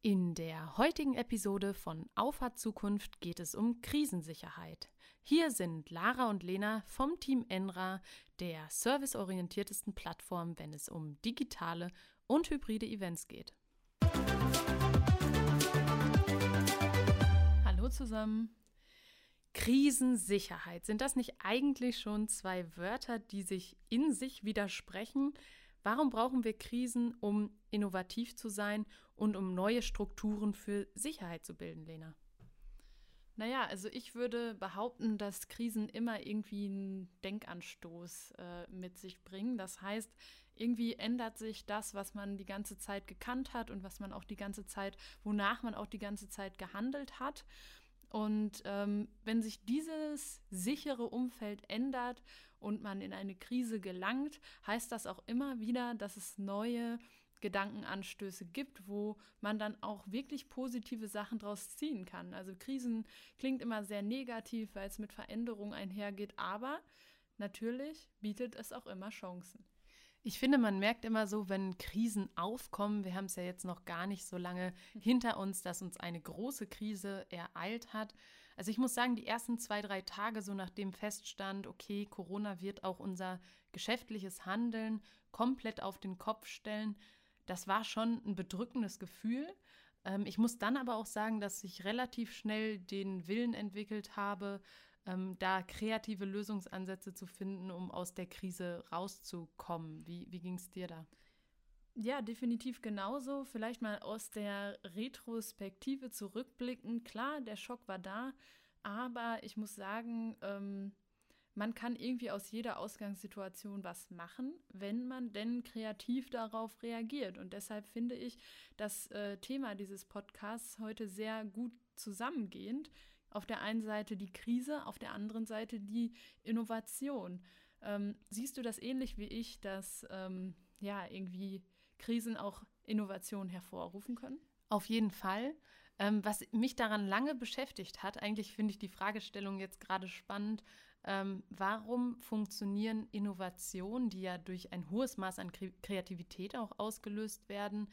In der heutigen Episode von Auffahrt Zukunft geht es um Krisensicherheit. Hier sind Lara und Lena vom Team Enra, der serviceorientiertesten Plattform, wenn es um digitale und hybride Events geht. Hallo zusammen. Krisensicherheit. Sind das nicht eigentlich schon zwei Wörter, die sich in sich widersprechen? Warum brauchen wir Krisen, um innovativ zu sein und um neue Strukturen für Sicherheit zu bilden, Lena? Naja, also ich würde behaupten, dass Krisen immer irgendwie einen Denkanstoß äh, mit sich bringen. Das heißt, irgendwie ändert sich das, was man die ganze Zeit gekannt hat und was man auch die ganze Zeit, wonach man auch die ganze Zeit gehandelt hat. Und ähm, wenn sich dieses sichere Umfeld ändert und man in eine Krise gelangt, heißt das auch immer wieder, dass es neue Gedankenanstöße gibt, wo man dann auch wirklich positive Sachen draus ziehen kann. Also Krisen klingt immer sehr negativ, weil es mit Veränderung einhergeht, aber natürlich bietet es auch immer Chancen. Ich finde, man merkt immer so, wenn Krisen aufkommen, wir haben es ja jetzt noch gar nicht so lange hinter uns, dass uns eine große Krise ereilt hat. Also ich muss sagen, die ersten zwei, drei Tage, so nachdem feststand, okay, Corona wird auch unser geschäftliches Handeln komplett auf den Kopf stellen, das war schon ein bedrückendes Gefühl. Ähm, ich muss dann aber auch sagen, dass ich relativ schnell den Willen entwickelt habe, ähm, da kreative Lösungsansätze zu finden, um aus der Krise rauszukommen. Wie, wie ging es dir da? Ja, definitiv genauso. Vielleicht mal aus der Retrospektive zurückblicken. Klar, der Schock war da, aber ich muss sagen, ähm, man kann irgendwie aus jeder Ausgangssituation was machen, wenn man denn kreativ darauf reagiert. Und deshalb finde ich das äh, Thema dieses Podcasts heute sehr gut zusammengehend. Auf der einen Seite die Krise, auf der anderen Seite die Innovation. Ähm, siehst du das ähnlich wie ich, dass ähm, ja irgendwie Krisen auch Innovation hervorrufen können? Auf jeden Fall. Ähm, was mich daran lange beschäftigt hat, eigentlich finde ich die Fragestellung jetzt gerade spannend, ähm, warum funktionieren Innovationen, die ja durch ein hohes Maß an Kreativität auch ausgelöst werden,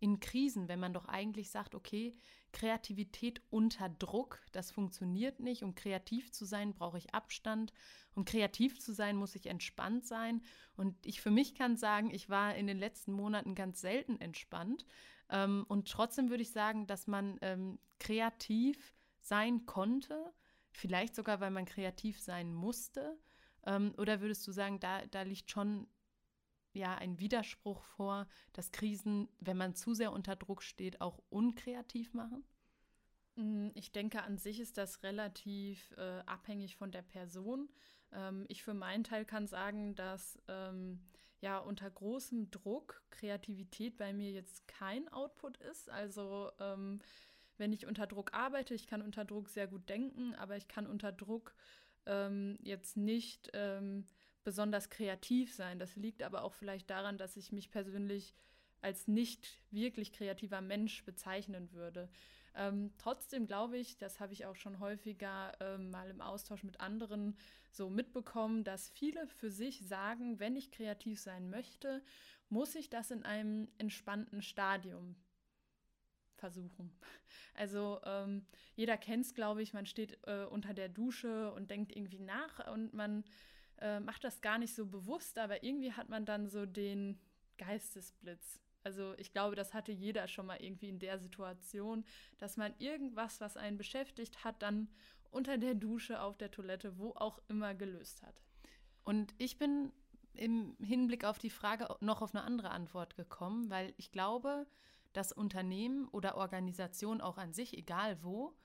in Krisen, wenn man doch eigentlich sagt, okay, Kreativität unter Druck, das funktioniert nicht. Um kreativ zu sein, brauche ich Abstand. Um kreativ zu sein, muss ich entspannt sein. Und ich für mich kann sagen, ich war in den letzten Monaten ganz selten entspannt. Ähm, und trotzdem würde ich sagen, dass man ähm, kreativ sein konnte, vielleicht sogar, weil man kreativ sein musste. Ähm, oder würdest du sagen, da, da liegt schon ja ein Widerspruch vor, dass Krisen, wenn man zu sehr unter Druck steht, auch unkreativ machen? Mm, ich denke, an sich ist das relativ äh, abhängig von der Person. Ähm, ich für meinen Teil kann sagen, dass ähm, ja unter großem Druck Kreativität bei mir jetzt kein Output ist. Also ähm, wenn ich unter Druck arbeite, ich kann unter Druck sehr gut denken, aber ich kann unter Druck ähm, jetzt nicht ähm, besonders kreativ sein. Das liegt aber auch vielleicht daran, dass ich mich persönlich als nicht wirklich kreativer Mensch bezeichnen würde. Ähm, trotzdem glaube ich, das habe ich auch schon häufiger ähm, mal im Austausch mit anderen so mitbekommen, dass viele für sich sagen, wenn ich kreativ sein möchte, muss ich das in einem entspannten Stadium versuchen. Also ähm, jeder kennt es, glaube ich, man steht äh, unter der Dusche und denkt irgendwie nach und man äh, macht das gar nicht so bewusst, aber irgendwie hat man dann so den Geistesblitz. Also ich glaube, das hatte jeder schon mal irgendwie in der Situation, dass man irgendwas, was einen beschäftigt hat, dann unter der Dusche, auf der Toilette, wo auch immer gelöst hat. Und ich bin im Hinblick auf die Frage noch auf eine andere Antwort gekommen, weil ich glaube, dass Unternehmen oder Organisationen auch an sich, egal wo,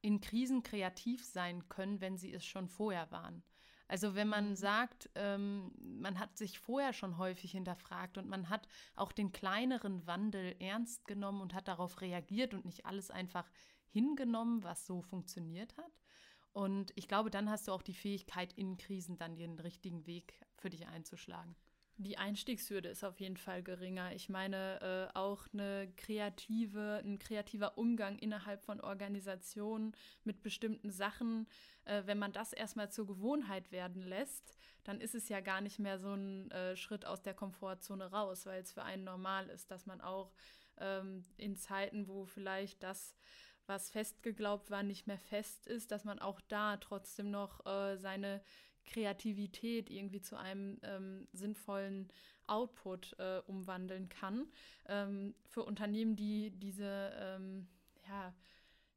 in Krisen kreativ sein können, wenn sie es schon vorher waren. Also wenn man sagt, ähm, man hat sich vorher schon häufig hinterfragt und man hat auch den kleineren Wandel ernst genommen und hat darauf reagiert und nicht alles einfach hingenommen, was so funktioniert hat. Und ich glaube, dann hast du auch die Fähigkeit, in Krisen dann den richtigen Weg für dich einzuschlagen. Die Einstiegshürde ist auf jeden Fall geringer. Ich meine, äh, auch eine kreative, ein kreativer Umgang innerhalb von Organisationen mit bestimmten Sachen, äh, wenn man das erstmal zur Gewohnheit werden lässt, dann ist es ja gar nicht mehr so ein äh, Schritt aus der Komfortzone raus, weil es für einen normal ist, dass man auch ähm, in Zeiten, wo vielleicht das, was festgeglaubt war, nicht mehr fest ist, dass man auch da trotzdem noch äh, seine Kreativität irgendwie zu einem ähm, sinnvollen Output äh, umwandeln kann. Ähm, für Unternehmen, die diese, ähm, ja,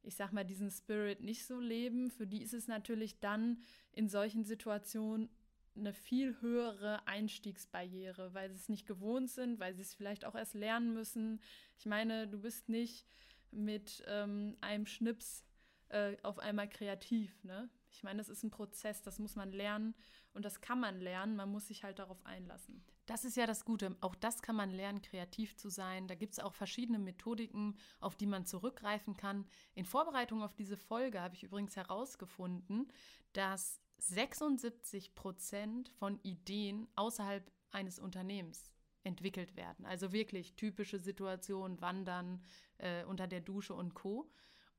ich sag mal, diesen Spirit nicht so leben, für die ist es natürlich dann in solchen Situationen eine viel höhere Einstiegsbarriere, weil sie es nicht gewohnt sind, weil sie es vielleicht auch erst lernen müssen. Ich meine, du bist nicht mit ähm, einem Schnips äh, auf einmal kreativ, ne? Ich meine, das ist ein Prozess, das muss man lernen und das kann man lernen, man muss sich halt darauf einlassen. Das ist ja das Gute. Auch das kann man lernen, kreativ zu sein. Da gibt es auch verschiedene Methodiken, auf die man zurückgreifen kann. In Vorbereitung auf diese Folge habe ich übrigens herausgefunden, dass 76 Prozent von Ideen außerhalb eines Unternehmens entwickelt werden. Also wirklich typische Situationen, Wandern äh, unter der Dusche und Co.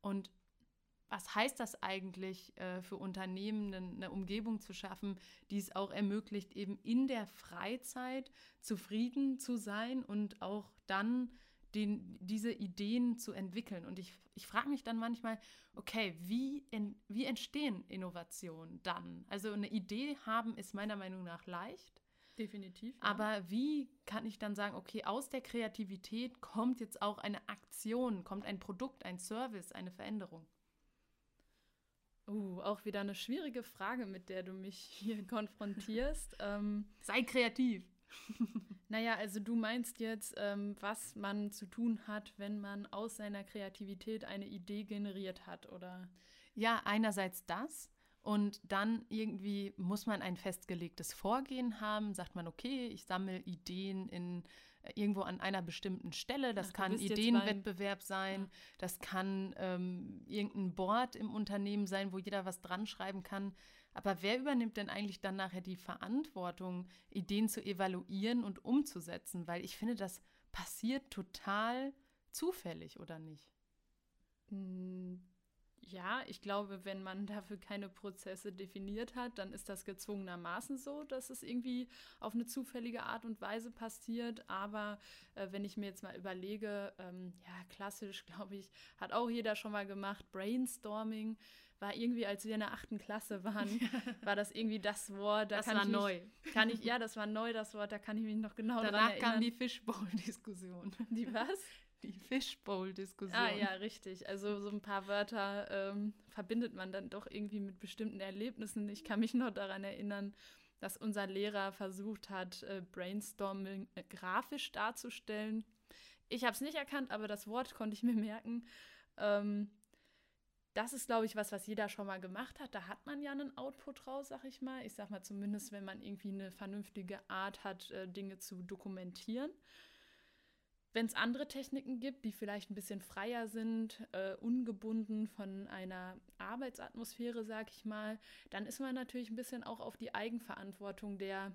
Und was heißt das eigentlich äh, für Unternehmen, eine, Umgebung zu schaffen, die es auch ermöglicht, eben in der Freizeit zufrieden zu sein und auch dann den, diese Ideen zu entwickeln. Und ich, ich frage mich dann manchmal, okay, wie, in, wie entstehen Innovationen dann? Also eine Idee haben ist meiner Meinung nach leicht. Definitiv. Ja. Aber wie kann ich dann sagen, okay, aus der Kreativität kommt jetzt auch eine Aktion, kommt ein Produkt, ein Service, eine Veränderung? Uh, auch wieder eine schwierige Frage, mit der du mich hier konfrontierst. ähm, Sei kreativ. naja, also du meinst jetzt, ähm, was man zu tun hat, wenn man aus seiner Kreativität eine Idee generiert hat, oder? Ja, einerseits das. Und dann irgendwie muss man ein festgelegtes Vorgehen haben. Sagt man, okay, ich sammle Ideen in irgendwo an einer bestimmten Stelle. Das Ach, kann Ideenwettbewerb sein, ja. das kann ähm, irgendein Board im Unternehmen sein, wo jeder was dran schreiben kann. Aber wer übernimmt denn eigentlich dann nachher die Verantwortung, Ideen zu evaluieren und umzusetzen? Weil ich finde, das passiert total zufällig, oder nicht? Hm, ja, ich glaube, wenn man dafür keine Prozesse definiert hat, dann ist das gezwungenermaßen so, dass es irgendwie auf eine zufällige Art und Weise passiert. Aber äh, wenn ich mir jetzt mal überlege, ähm, ja, klassisch, glaube ich, hat auch jeder schon mal gemacht, Brainstorming war irgendwie, als wir in der achten Klasse waren, war das irgendwie das Wort. Da das war neu. kann ich, ja, das war neu, das Wort, da kann ich mich noch genau Danach kam die Fishbowl-Diskussion. Die was? Die Fishbowl-Diskussion. Ah ja, richtig. Also so ein paar Wörter ähm, verbindet man dann doch irgendwie mit bestimmten Erlebnissen. Ich kann mich noch daran erinnern, dass unser Lehrer versucht hat, äh, Brainstorming äh, grafisch darzustellen. Ich habe es nicht erkannt, aber das Wort konnte ich mir merken. Ähm, das ist, glaube ich, was, was jeder schon mal gemacht hat. Da hat man ja einen Output raus, sag ich mal. Ich sag mal zumindest, wenn man irgendwie eine vernünftige Art hat, äh, Dinge zu dokumentieren. Wenn es andere Techniken gibt, die vielleicht ein bisschen freier sind, äh, ungebunden von einer Arbeitsatmosphäre, sag ich mal, dann ist man natürlich ein bisschen auch auf die Eigenverantwortung der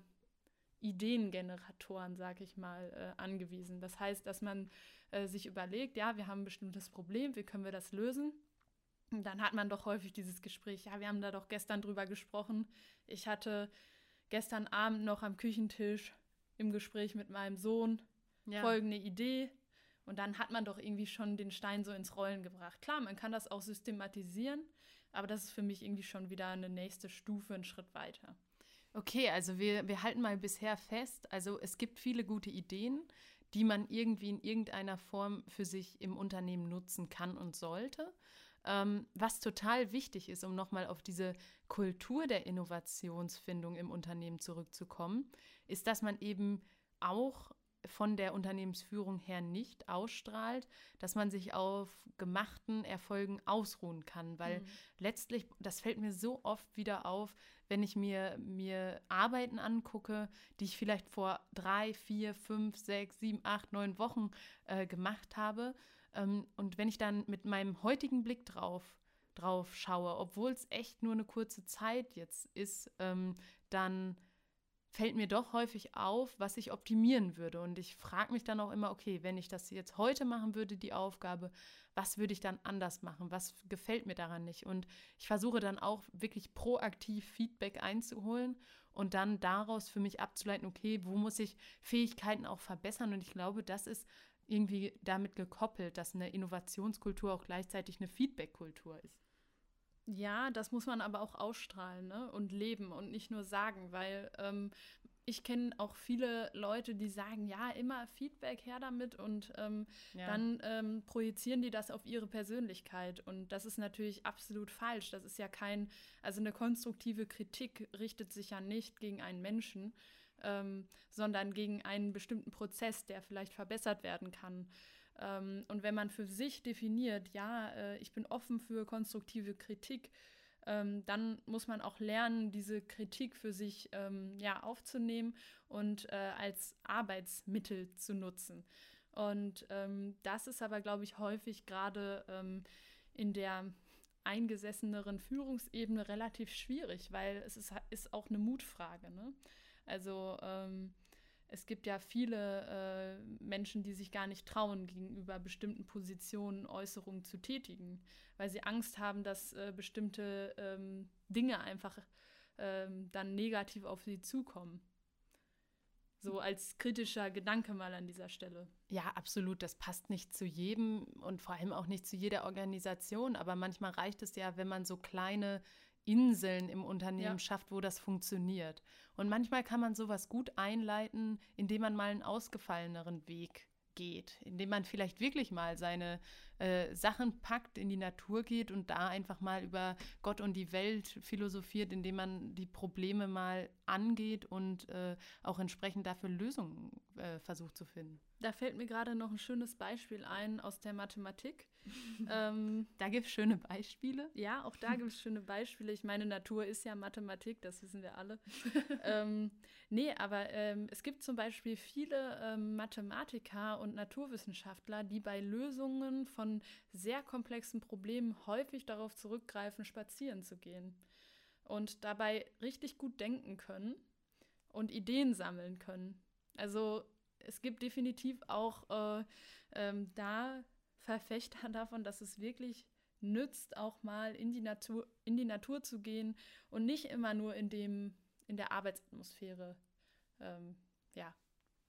Ideengeneratoren, sag ich mal, äh, angewiesen. Das heißt, dass man äh, sich überlegt, ja, wir haben ein bestimmtes Problem, wie können wir das lösen? Und dann hat man doch häufig dieses Gespräch, ja, wir haben da doch gestern drüber gesprochen. Ich hatte gestern Abend noch am Küchentisch im Gespräch mit meinem Sohn ja. folgende Idee. Und dann hat man doch irgendwie schon den Stein so ins Rollen gebracht. Klar, man kann das auch systematisieren, aber das ist für mich irgendwie schon wieder eine nächste Stufe, einen Schritt weiter. Okay, also wir, wir halten mal bisher fest, also es gibt viele gute Ideen, die man irgendwie in irgendeiner Form für sich im Unternehmen nutzen kann und sollte. Ähm, was total wichtig ist, um nochmal auf diese Kultur der Innovationsfindung im Unternehmen zurückzukommen, ist, dass man eben auch von der Unternehmensführung her nicht ausstrahlt, dass man sich auf gemachten Erfolgen ausruhen kann, weil mhm. letztlich, das fällt mir so oft wieder auf, wenn ich mir, mir Arbeiten angucke, die ich vielleicht vor drei, vier, fünf, sechs, sieben, acht, neun Wochen äh, gemacht habe. Ähm, und wenn ich dann mit meinem heutigen Blick drauf, drauf schaue, obwohl es echt nur eine kurze Zeit jetzt ist, ähm, dann fällt mir doch häufig auf, was ich optimieren würde. Und ich frage mich dann auch immer, okay, wenn ich das jetzt heute machen würde, die Aufgabe, was würde ich dann anders machen? Was gefällt mir daran nicht? Und ich versuche dann auch wirklich proaktiv Feedback einzuholen und dann daraus für mich abzuleiten, okay, wo muss ich Fähigkeiten auch verbessern? Und ich glaube, das ist irgendwie damit gekoppelt, dass eine Innovationskultur auch gleichzeitig eine Feedback-Kultur ist. Ja, das muss man aber auch ausstrahlen ne? und leben und nicht nur sagen, weil ähm, ich kenne auch viele Leute, die sagen, ja, immer Feedback her damit und ähm, ja. dann ähm, projizieren die das auf ihre Persönlichkeit. Und das ist natürlich absolut falsch. Das ist ja kein, also eine konstruktive Kritik richtet sich ja nicht gegen einen Menschen, ähm, sondern gegen einen bestimmten Prozess, der vielleicht verbessert werden kann. Ähm, und wenn man für sich definiert, ja, äh, ich bin offen für konstruktive Kritik, ähm, dann muss man auch lernen, diese Kritik für sich ähm, ja, aufzunehmen und äh, als Arbeitsmittel zu nutzen. Und ähm, das ist aber, glaube ich, häufig gerade ähm, in der eingesesseneren Führungsebene relativ schwierig, weil es ist, ist auch eine Mutfrage. Ne? Also ähm, es gibt ja viele äh, Menschen, die sich gar nicht trauen, gegenüber bestimmten Positionen Äußerungen zu tätigen, weil sie Angst haben, dass äh, bestimmte ähm, Dinge einfach ähm, dann negativ auf sie zukommen. So als kritischer Gedanke mal an dieser Stelle. Ja, absolut. Das passt nicht zu jedem und vor allem auch nicht zu jeder Organisation. Aber manchmal reicht es ja, wenn man so kleine Inseln im Unternehmen ja. schafft, wo das funktioniert. Und manchmal kann man sowas gut einleiten, indem man mal einen ausgefalleneren Weg geht, indem man vielleicht wirklich mal seine äh, Sachen packt, in die Natur geht und da einfach mal über Gott und die Welt philosophiert, indem man die Probleme mal angeht und äh, auch entsprechend dafür Lösungen äh, versucht zu finden. Da fällt mir gerade noch ein schönes Beispiel ein aus der Mathematik. ähm, da gibt es schöne Beispiele. Ja, auch da gibt es schöne Beispiele. Ich meine, Natur ist ja Mathematik, das wissen wir alle. ähm, nee, aber ähm, es gibt zum Beispiel viele ähm, Mathematiker und Naturwissenschaftler, die bei Lösungen von sehr komplexen Problemen häufig darauf zurückgreifen, spazieren zu gehen. Und dabei richtig gut denken können und Ideen sammeln können. Also es gibt definitiv auch äh, ähm, da Verfechter davon, dass es wirklich nützt, auch mal in die Natur, in die Natur zu gehen und nicht immer nur in dem, in der Arbeitsatmosphäre ähm, ja,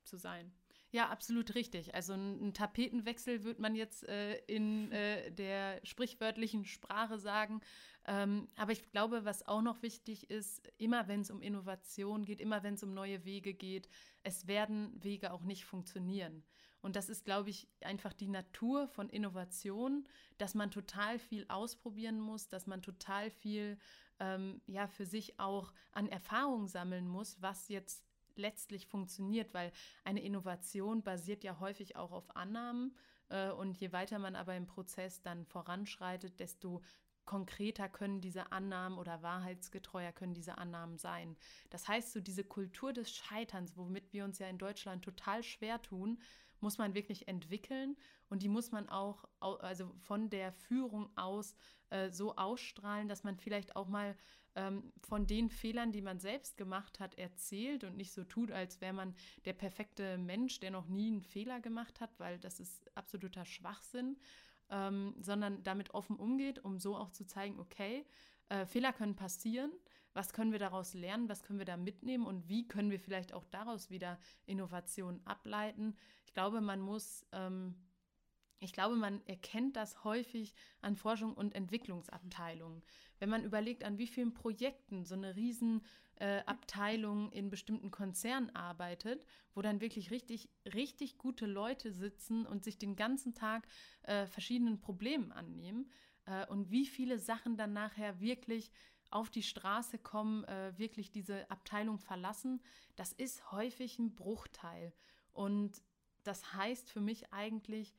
zu sein. Ja, absolut richtig. Also ein, Tapetenwechsel würde man jetzt äh, in äh, der sprichwörtlichen Sprache sagen. Ähm, aber ich glaube, was auch noch wichtig ist, immer wenn es um Innovation geht, immer wenn es um neue Wege geht, es werden Wege auch nicht funktionieren. Und das ist, glaube ich, einfach die Natur von Innovation, dass man total viel ausprobieren muss, dass man total viel ähm, ja für sich auch an Erfahrung sammeln muss, was jetzt letztlich funktioniert, weil eine Innovation basiert ja häufig auch auf Annahmen. Äh, und je weiter man aber im Prozess dann voranschreitet, desto konkreter können diese Annahmen oder wahrheitsgetreuer können diese Annahmen sein. Das heißt, so diese Kultur des Scheiterns, womit wir uns ja in Deutschland total schwer tun, muss man wirklich entwickeln und die muss man auch also von der Führung aus äh, so ausstrahlen, dass man vielleicht auch mal ähm, von den Fehlern, die man selbst gemacht hat, erzählt und nicht so tut, als wäre man der perfekte Mensch, der noch nie einen Fehler gemacht hat, weil das ist absoluter Schwachsinn, ähm, sondern damit offen umgeht, um so auch zu zeigen, okay, äh, Fehler können passieren. Was können wir daraus lernen? Was können wir da mitnehmen? Und wie können wir vielleicht auch daraus wieder Innovationen ableiten? Ich glaube, man muss ähm, ich glaube, man erkennt das häufig an Forschung und Entwicklungsabteilungen. Wenn man überlegt, an wie vielen Projekten so eine Riesenabteilung äh, in bestimmten Konzernen arbeitet, wo dann wirklich richtig, richtig gute Leute sitzen und sich den ganzen Tag äh, verschiedenen Problemen annehmen äh, und wie viele Sachen dann nachher wirklich auf die Straße kommen, äh, wirklich diese Abteilung verlassen, das ist häufig ein Bruchteil. Und das heißt für mich eigentlich,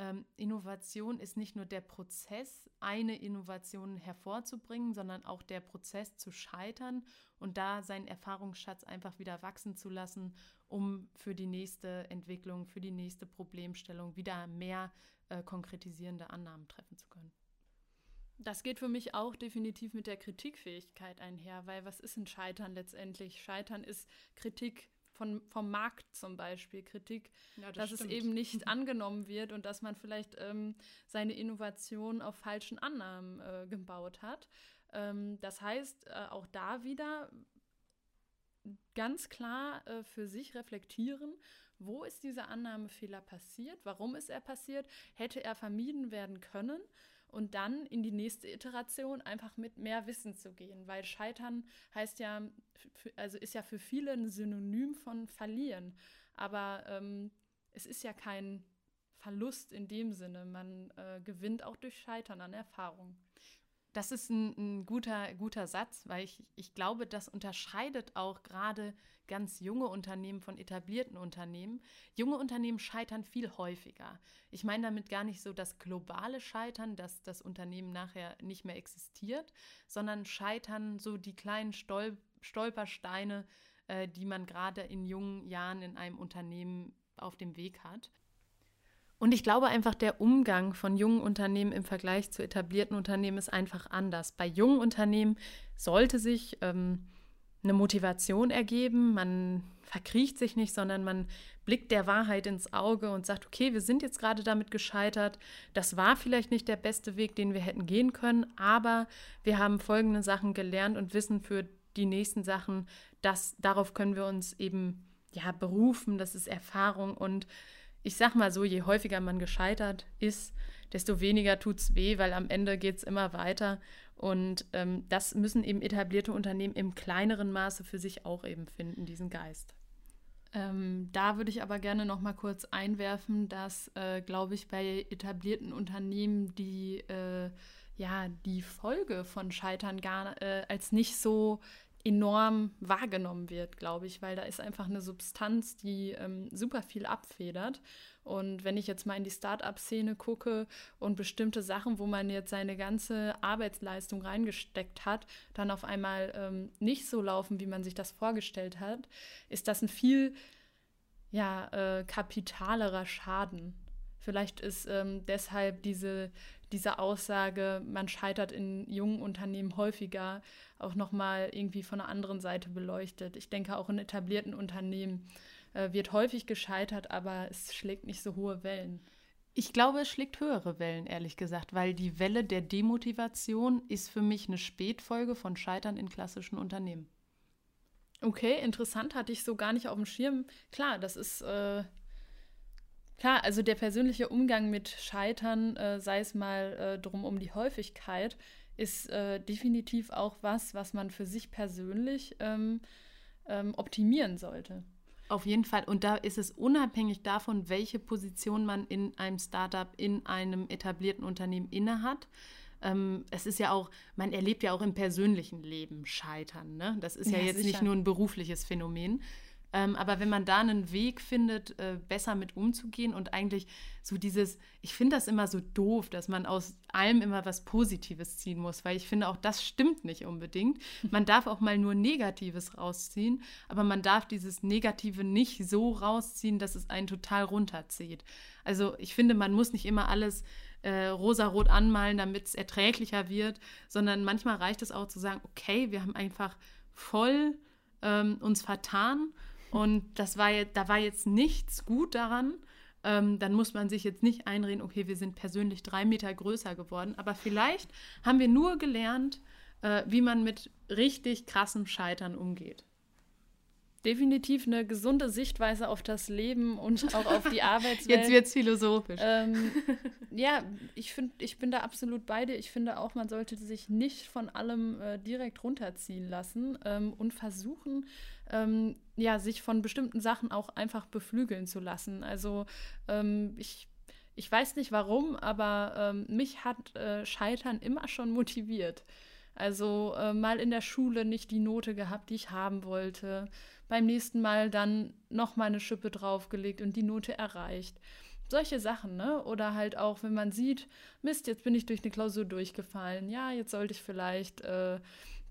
ähm, Innovation ist nicht nur der Prozess, eine Innovation hervorzubringen, sondern auch der Prozess zu scheitern und da seinen Erfahrungsschatz einfach wieder wachsen zu lassen, um für die nächste Entwicklung, für die nächste Problemstellung wieder mehr äh, konkretisierende Annahmen treffen zu können. Das geht für mich auch definitiv mit der Kritikfähigkeit einher, weil was ist ein Scheitern letztendlich? Scheitern ist Kritik von, vom Markt zum Beispiel, Kritik, ja, das dass stimmt. es eben nicht angenommen wird und dass man vielleicht ähm, seine Innovation auf falschen Annahmen äh, gebaut hat. Ähm, das heißt, äh, auch da wieder ganz klar äh, für sich reflektieren, wo ist dieser Annahmefehler passiert, warum ist er passiert, hätte er vermieden werden können und dann in die nächste Iteration einfach mit mehr Wissen zu gehen, weil Scheitern heißt ja, also ist ja für viele ein Synonym von verlieren, aber ähm, es ist ja kein Verlust in dem Sinne, man äh, gewinnt auch durch Scheitern an Erfahrung. Das ist ein, ein, guter, guter Satz, weil ich, ich glaube, das unterscheidet auch gerade ganz junge Unternehmen von etablierten Unternehmen. Junge Unternehmen scheitern viel häufiger. Ich meine damit gar nicht so das globale Scheitern, dass das Unternehmen nachher nicht mehr existiert, sondern scheitern so die kleinen Stol Stolpersteine, äh, die man gerade in jungen Jahren in einem Unternehmen auf dem Weg hat. Und ich glaube einfach, der Umgang von jungen Unternehmen im Vergleich zu etablierten Unternehmen ist einfach anders. Bei jungen Unternehmen sollte sich ähm, eine Motivation ergeben, man verkriecht sich nicht, sondern man blickt der Wahrheit ins Auge und sagt, okay, wir sind jetzt gerade damit gescheitert, das war vielleicht nicht der beste Weg, den wir hätten gehen können, aber wir haben folgende Sachen gelernt und wissen für die nächsten Sachen, dass darauf können wir uns eben ja berufen, das ist Erfahrung und ich sag mal so, je häufiger man gescheitert ist, desto weniger tut es weh, weil am Ende geht es immer weiter. Und ähm, das müssen eben etablierte Unternehmen im kleineren Maße für sich auch eben finden, diesen Geist. Ähm, da würde ich aber gerne noch mal kurz einwerfen, dass, äh, glaube ich, bei etablierten Unternehmen die, äh, ja, die Folge von Scheitern gar äh, als nicht so enorm wahrgenommen wird, glaube ich, weil da ist einfach eine Substanz, die ähm, super viel abfedert. Und wenn ich jetzt mal in die Start-up-Szene gucke und bestimmte Sachen, wo man jetzt seine ganze Arbeitsleistung reingesteckt hat, dann auf einmal ähm, nicht so laufen, wie man sich das vorgestellt hat, ist das ein viel ja, äh, kapitalerer Schaden. Vielleicht ist ähm, deshalb diese, diese Aussage, man scheitert in jungen Unternehmen häufiger, auch nochmal irgendwie von einer anderen Seite beleuchtet. Ich denke, auch in etablierten Unternehmen äh, wird häufig gescheitert, aber es schlägt nicht so hohe Wellen. Ich glaube, es schlägt höhere Wellen, ehrlich gesagt, weil die Welle der Demotivation ist für mich eine Spätfolge von Scheitern in klassischen Unternehmen. Okay, interessant, hatte ich so gar nicht auf dem Schirm. Klar, das ist äh, klar, also der persönliche Umgang mit Scheitern, äh, sei es mal äh, drum um die Häufigkeit, ist äh, definitiv auch was, was man für sich persönlich ähm, ähm, optimieren sollte. Auf jeden Fall. Und da ist es unabhängig davon, welche Position man in einem Startup, in einem etablierten Unternehmen innehat. Ähm, es ist ja auch, man erlebt ja auch im persönlichen Leben Scheitern. Ne? Das ist ja, ja jetzt sicher. nicht nur ein berufliches Phänomen. Ähm, aber wenn man da einen Weg findet, äh, besser mit umzugehen und eigentlich so dieses, ich finde das immer so doof, dass man aus allem immer was Positives ziehen muss, weil ich finde auch das stimmt nicht unbedingt. Man darf auch mal nur Negatives rausziehen, aber man darf dieses Negative nicht so rausziehen, dass es einen total runterzieht. Also ich finde, man muss nicht immer alles äh, rosarot anmalen, damit es erträglicher wird, sondern manchmal reicht es auch zu sagen, okay, wir haben einfach voll ähm, uns vertan und das war jetzt, da war jetzt nichts gut daran. Ähm, dann muss man sich jetzt nicht einreden, okay, wir sind persönlich drei Meter größer geworden. Aber vielleicht haben wir nur gelernt, äh, wie man mit richtig krassem Scheitern umgeht definitiv eine gesunde Sichtweise auf das Leben und auch auf die Arbeitswelt. Jetzt wird es philosophisch. Ähm, ja, ich finde, ich bin da absolut bei dir. Ich finde auch, man sollte sich nicht von allem äh, direkt runterziehen lassen ähm, und versuchen, ähm, ja, sich von bestimmten Sachen auch einfach beflügeln zu lassen. Also ähm, ich ich weiß nicht warum, aber ähm, mich hat äh, Scheitern immer schon motiviert. Also äh, mal in der Schule nicht die Note gehabt, die ich haben wollte beim nächsten Mal dann noch mal eine Schippe draufgelegt und die Note erreicht. Solche Sachen, ne? Oder halt auch, wenn man sieht, Mist, jetzt bin ich durch eine Klausur durchgefallen. Ja, jetzt sollte ich vielleicht äh,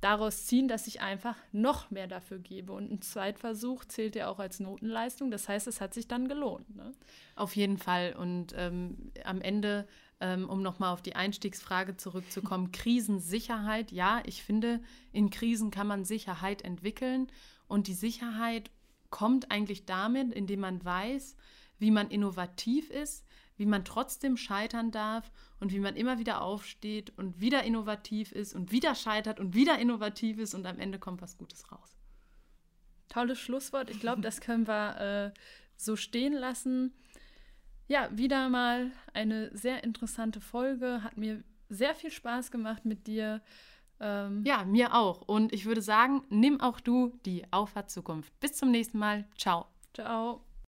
daraus ziehen, dass ich einfach noch mehr dafür gebe. Und ein Zweitversuch zählt ja auch als Notenleistung. Das heißt, es hat sich dann gelohnt. Ne? Auf jeden Fall. Und ähm, am Ende, ähm, um nochmal auf die Einstiegsfrage zurückzukommen, Krisensicherheit. Ja, ich finde, in Krisen kann man Sicherheit entwickeln. Und die Sicherheit kommt eigentlich damit, indem man weiß, wie man innovativ ist, wie man trotzdem scheitern darf und wie man immer wieder aufsteht und wieder innovativ ist und wieder scheitert und wieder innovativ ist und am Ende kommt was Gutes raus. Tolles Schlusswort. Ich glaube, das können wir äh, so stehen lassen. Ja, wieder mal eine sehr interessante Folge. Hat mir sehr viel Spaß gemacht mit dir. Ähm ja, mir auch. Und ich würde sagen, nimm auch du die Auffahrt Zukunft. Bis zum nächsten Mal. Ciao. Ciao.